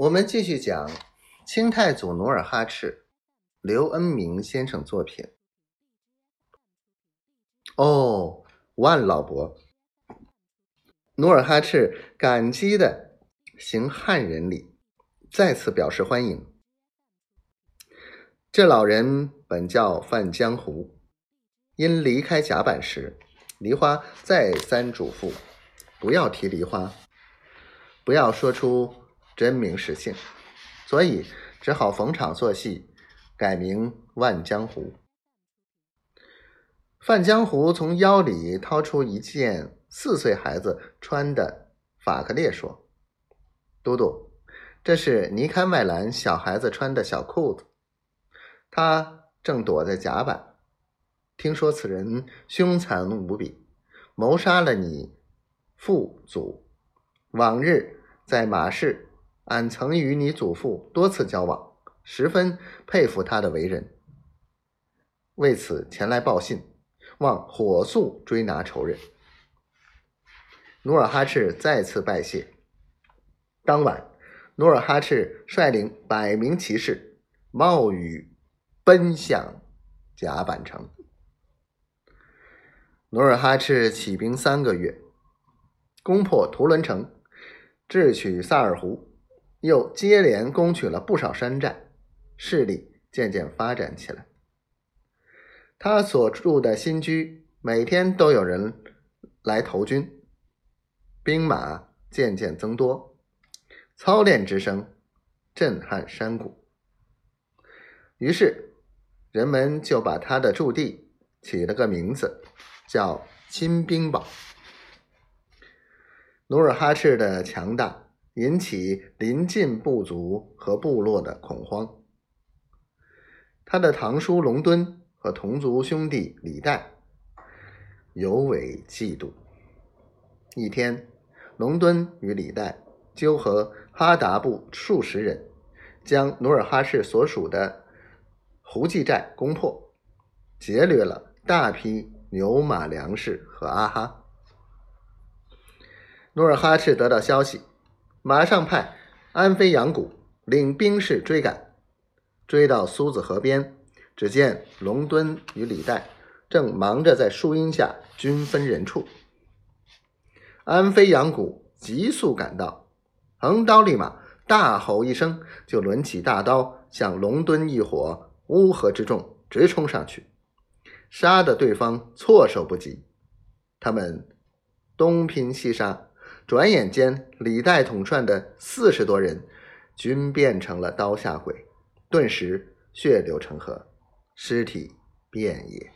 我们继续讲清太祖努尔哈赤，刘恩明先生作品。哦，万老伯，努尔哈赤感激的行汉人礼，再次表示欢迎。这老人本叫范江湖，因离开甲板时，梨花再三嘱咐，不要提梨花，不要说出。真名实姓，所以只好逢场作戏，改名万江湖。范江湖从腰里掏出一件四岁孩子穿的法克列，说：“都督，这是尼堪麦兰小孩子穿的小裤子，他正躲在甲板。听说此人凶残无比，谋杀了你父祖。往日在马市。”俺曾与你祖父多次交往，十分佩服他的为人，为此前来报信，望火速追拿仇人。努尔哈赤再次拜谢。当晚，努尔哈赤率领百名骑士冒雨奔向甲板城。努尔哈赤起兵三个月，攻破图伦城，智取萨尔湖。又接连攻取了不少山寨，势力渐渐发展起来。他所住的新居，每天都有人来投军，兵马渐渐增多，操练之声震撼山谷。于是，人们就把他的驻地起了个名字，叫金兵堡。努尔哈赤的强大。引起邻近部族和部落的恐慌。他的堂叔龙敦和同族兄弟李代尤为嫉妒。一天，龙敦与李代纠合哈达部数十人，将努尔哈赤所属的胡济寨攻破，劫掠了大批牛马粮食和阿哈。努尔哈赤得到消息。马上派安飞阳谷领兵士追赶，追到苏子河边，只见龙敦与李代正忙着在树荫下均分人处。安飞阳谷急速赶到，横刀立马，大吼一声，就抡起大刀向龙敦一伙乌合之众直冲上去，杀得对方措手不及。他们东拼西杀。转眼间，李代统帅的四十多人均变成了刀下鬼，顿时血流成河，尸体遍野。